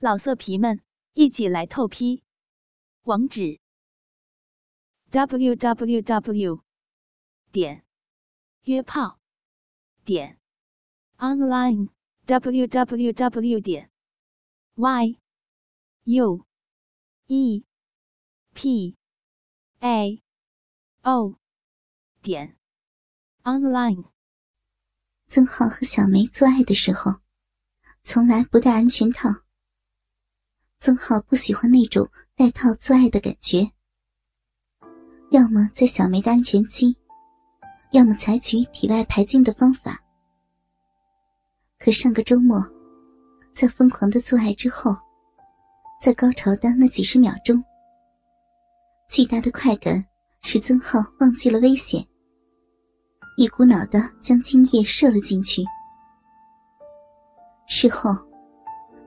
老色皮们，一起来透批！网址：w w w 点约炮点 online w w w 点 y u e p a o 点 online。曾浩和小梅做爱的时候，从来不戴安全套。曾浩不喜欢那种戴套做爱的感觉，要么在小梅的安全期，要么采取体外排精的方法。可上个周末，在疯狂的做爱之后，在高潮的那几十秒钟，巨大的快感使曾浩忘记了危险，一股脑的将精液射了进去。事后，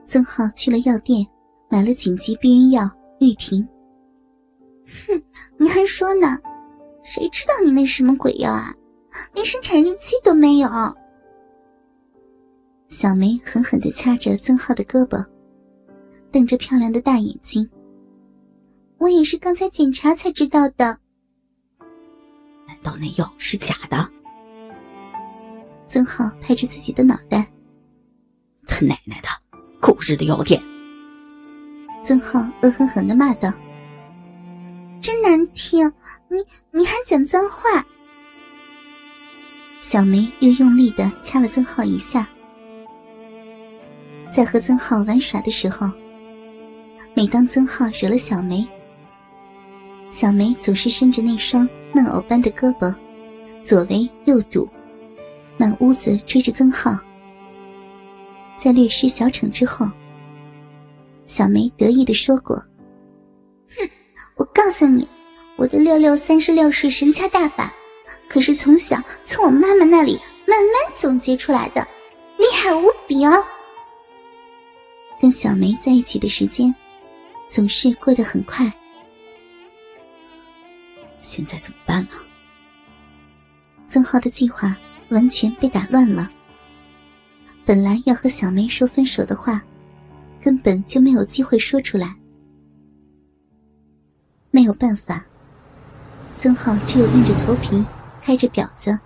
曾浩去了药店。买了紧急避孕药玉婷。哼，你还说呢？谁知道你那什么鬼药啊？连生产日期都没有。小梅狠狠的掐着曾浩的胳膊，瞪着漂亮的大眼睛。我也是刚才检查才知道的。难道那药是假的？曾浩拍着自己的脑袋。他奶奶的，狗日的药店！曾浩恶狠狠的骂道：“真难听！你你还讲脏话！”小梅又用力的掐了曾浩一下。在和曾浩玩耍的时候，每当曾浩惹了小梅，小梅总是伸着那双嫩藕般的胳膊，左围右堵，满屋子追着曾浩。在略施小惩之后。小梅得意的说过：“哼，我告诉你，我的六六三十六式神掐大法，可是从小从我妈妈那里慢慢总结出来的，厉害无比哦。”跟小梅在一起的时间，总是过得很快。现在怎么办呢？曾浩的计划完全被打乱了。本来要和小梅说分手的话。根本就没有机会说出来，没有办法。曾浩只有硬着头皮，开着表子，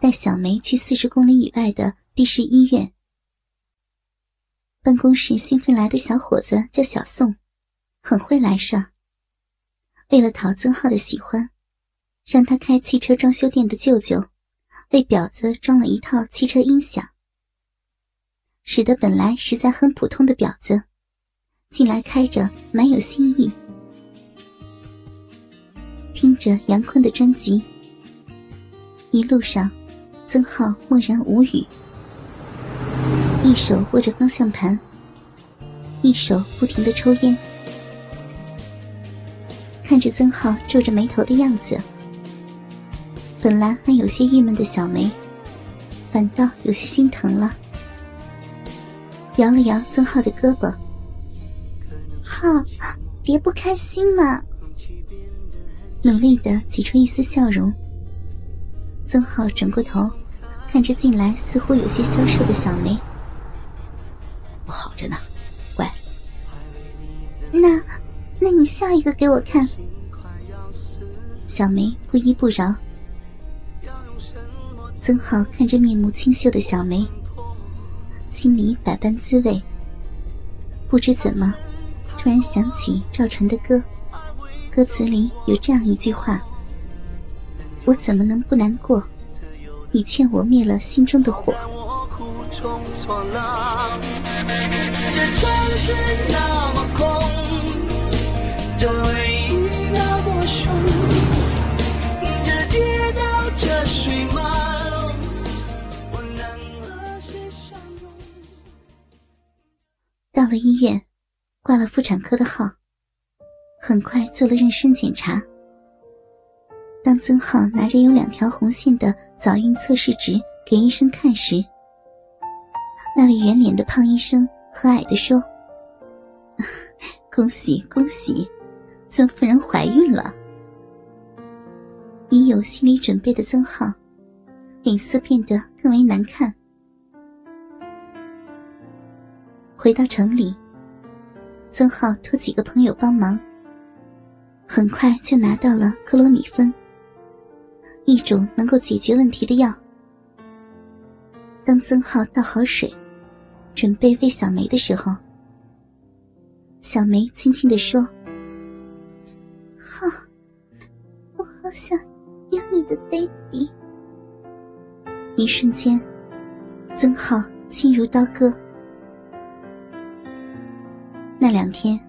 带小梅去四十公里以外的地市医院。办公室新聘来的小伙子叫小宋，很会来事。为了讨曾浩的喜欢，让他开汽车装修店的舅舅，为表子装了一套汽车音响。使得本来实在很普通的婊子，近来开着蛮有新意。听着杨坤的专辑，一路上，曾浩默然无语，一手握着方向盘，一手不停的抽烟，看着曾浩皱着眉头的样子，本来还有些郁闷的小梅，反倒有些心疼了。摇了摇曾浩的胳膊，浩，别不开心嘛。努力的挤出一丝笑容。曾浩转过头，看着近来似乎有些消瘦的小梅，我好着呢，乖。那，那你笑一个给我看。小梅不依不饶。曾浩看着面目清秀的小梅。心里百般滋味，不知怎么，突然想起赵传的歌，歌词里有这样一句话：“我怎么能不难过？你劝我灭了心中的火。”这城市那么空，这回忆那么凶，这街道这水马。到了医院，挂了妇产科的号，很快做了妊娠检查。当曾浩拿着有两条红线的早孕测试纸给医生看时，那位圆脸的胖医生和蔼地说：“ 恭喜恭喜，曾夫人怀孕了。”已有心理准备的曾浩，脸色变得更为难看。回到城里，曾浩托几个朋友帮忙，很快就拿到了克罗米芬，一种能够解决问题的药。当曾浩倒好水，准备喂小梅的时候，小梅轻轻地说：“好，我好想要你的 baby。”一瞬间，曾浩心如刀割。那两天，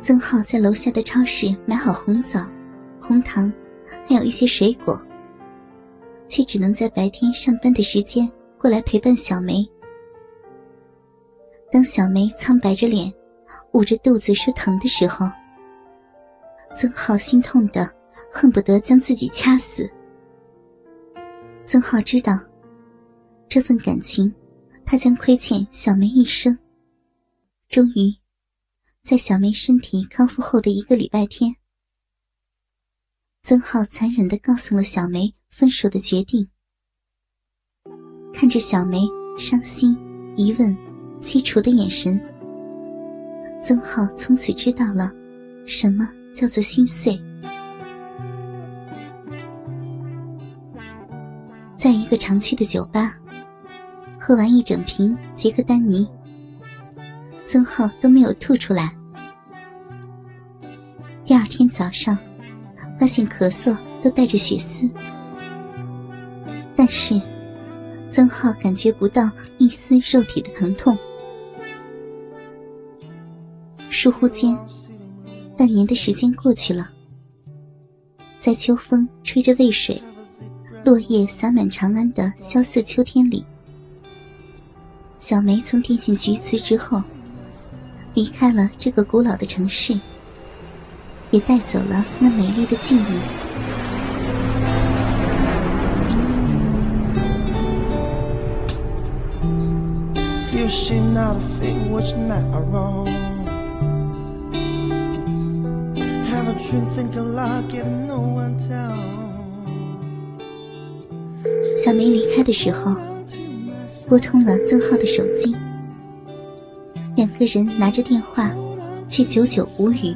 曾浩在楼下的超市买好红枣、红糖，还有一些水果，却只能在白天上班的时间。过来陪伴小梅。当小梅苍白着脸，捂着肚子说疼的时候，曾浩心痛的恨不得将自己掐死。曾浩知道，这份感情，他将亏欠小梅一生。终于，在小梅身体康复后的一个礼拜天，曾浩残忍的告诉了小梅分手的决定。看着小梅伤心、疑问、凄楚的眼神，曾浩从此知道了什么叫做心碎。在一个常去的酒吧，喝完一整瓶杰克丹尼，曾浩都没有吐出来。天早上，发现咳嗽都带着血丝，但是。曾浩感觉不到一丝肉体的疼痛。疏忽间，半年的时间过去了。在秋风吹着渭水、落叶洒满长安的萧瑟秋天里，小梅从电信局辞职后，离开了这个古老的城市，也带走了那美丽的记忆。小梅离开的时候，拨通了曾浩的手机。两个人拿着电话，却久久无语。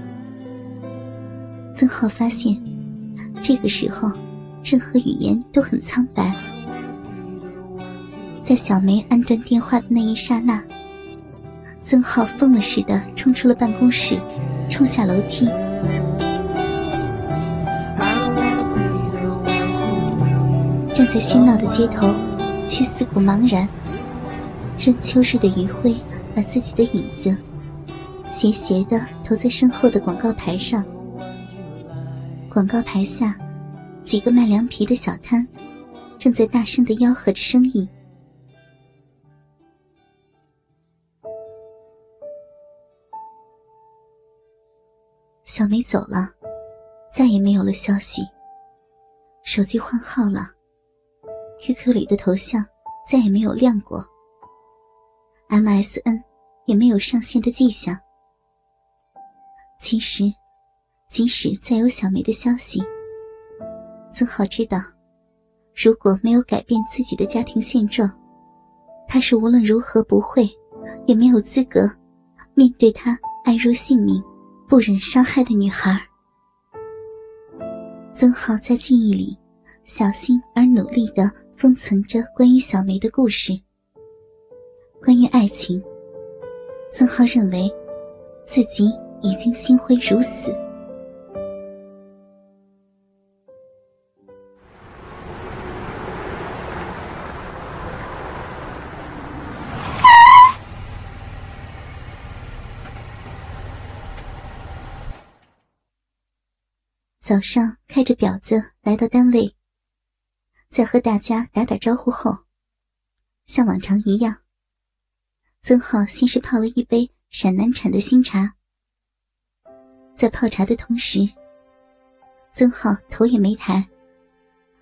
曾浩发现，这个时候，任何语言都很苍白。在小梅按断电话的那一刹那，曾浩疯了似的冲出了办公室，冲下楼梯。站在喧闹的街头，却四顾茫然，任秋日的余晖把自己的影子斜斜的投在身后的广告牌上。广告牌下，几个卖凉皮的小摊正在大声的吆喝着生意。小梅走了，再也没有了消息。手机换号了，QQ 里的头像再也没有亮过，MSN 也没有上线的迹象。其实，即使再有小梅的消息，曾浩知道，如果没有改变自己的家庭现状，他是无论如何不会，也没有资格面对他爱若性命。不忍伤害的女孩。曾浩在记忆里小心而努力的封存着关于小梅的故事。关于爱情，曾浩认为自己已经心灰如死。早上开着表子来到单位，在和大家打打招呼后，像往常一样，曾浩先是泡了一杯陕南产的新茶。在泡茶的同时，曾浩头也没抬，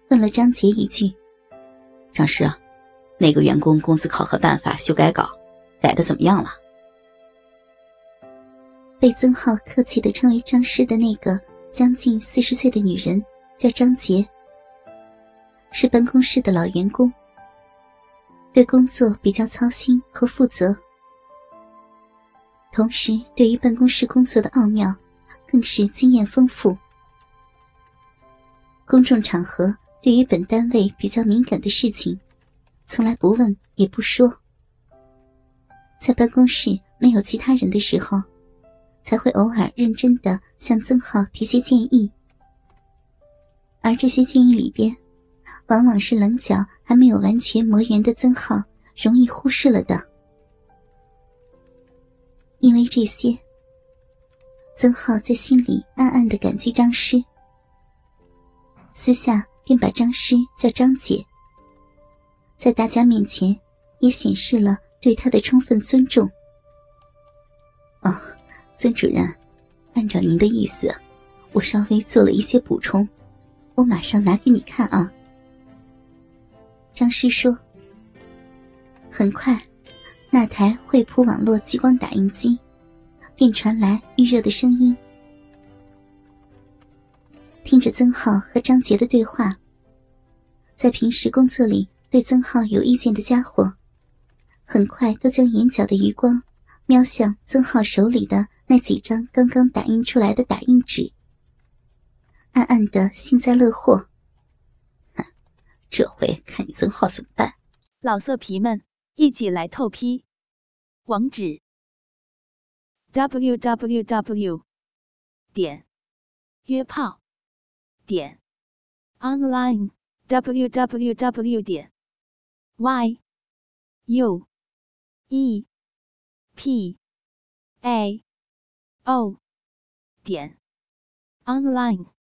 问了张杰一句：“张师，那个员工工资考核办法修改稿，改的怎么样了？”被曾浩客气的称为张师的那个。将近四十岁的女人叫张杰，是办公室的老员工，对工作比较操心和负责。同时对于办公室工作的奥妙，更是经验丰富。公众场合对于本单位比较敏感的事情，从来不问也不说。在办公室没有其他人的时候，才会偶尔认真的向曾浩提些建议。而这些建议里边，往往是棱角还没有完全磨圆的曾浩容易忽视了的。因为这些，曾浩在心里暗暗的感激张师，私下便把张师叫张姐，在大家面前也显示了对他的充分尊重。哦，曾主任，按照您的意思，我稍微做了一些补充。我马上拿给你看啊。”张师说。很快，那台惠普网络激光打印机便传来预热的声音。听着曾浩和张杰的对话，在平时工作里对曾浩有意见的家伙，很快都将眼角的余光瞄向曾浩手里的那几张刚刚打印出来的打印纸。暗暗的幸灾乐祸，这回看你曾浩怎么办！老色皮们，一起来透批！网址：w w w 点约炮点 online w w w 点 y u e p a o 点 online。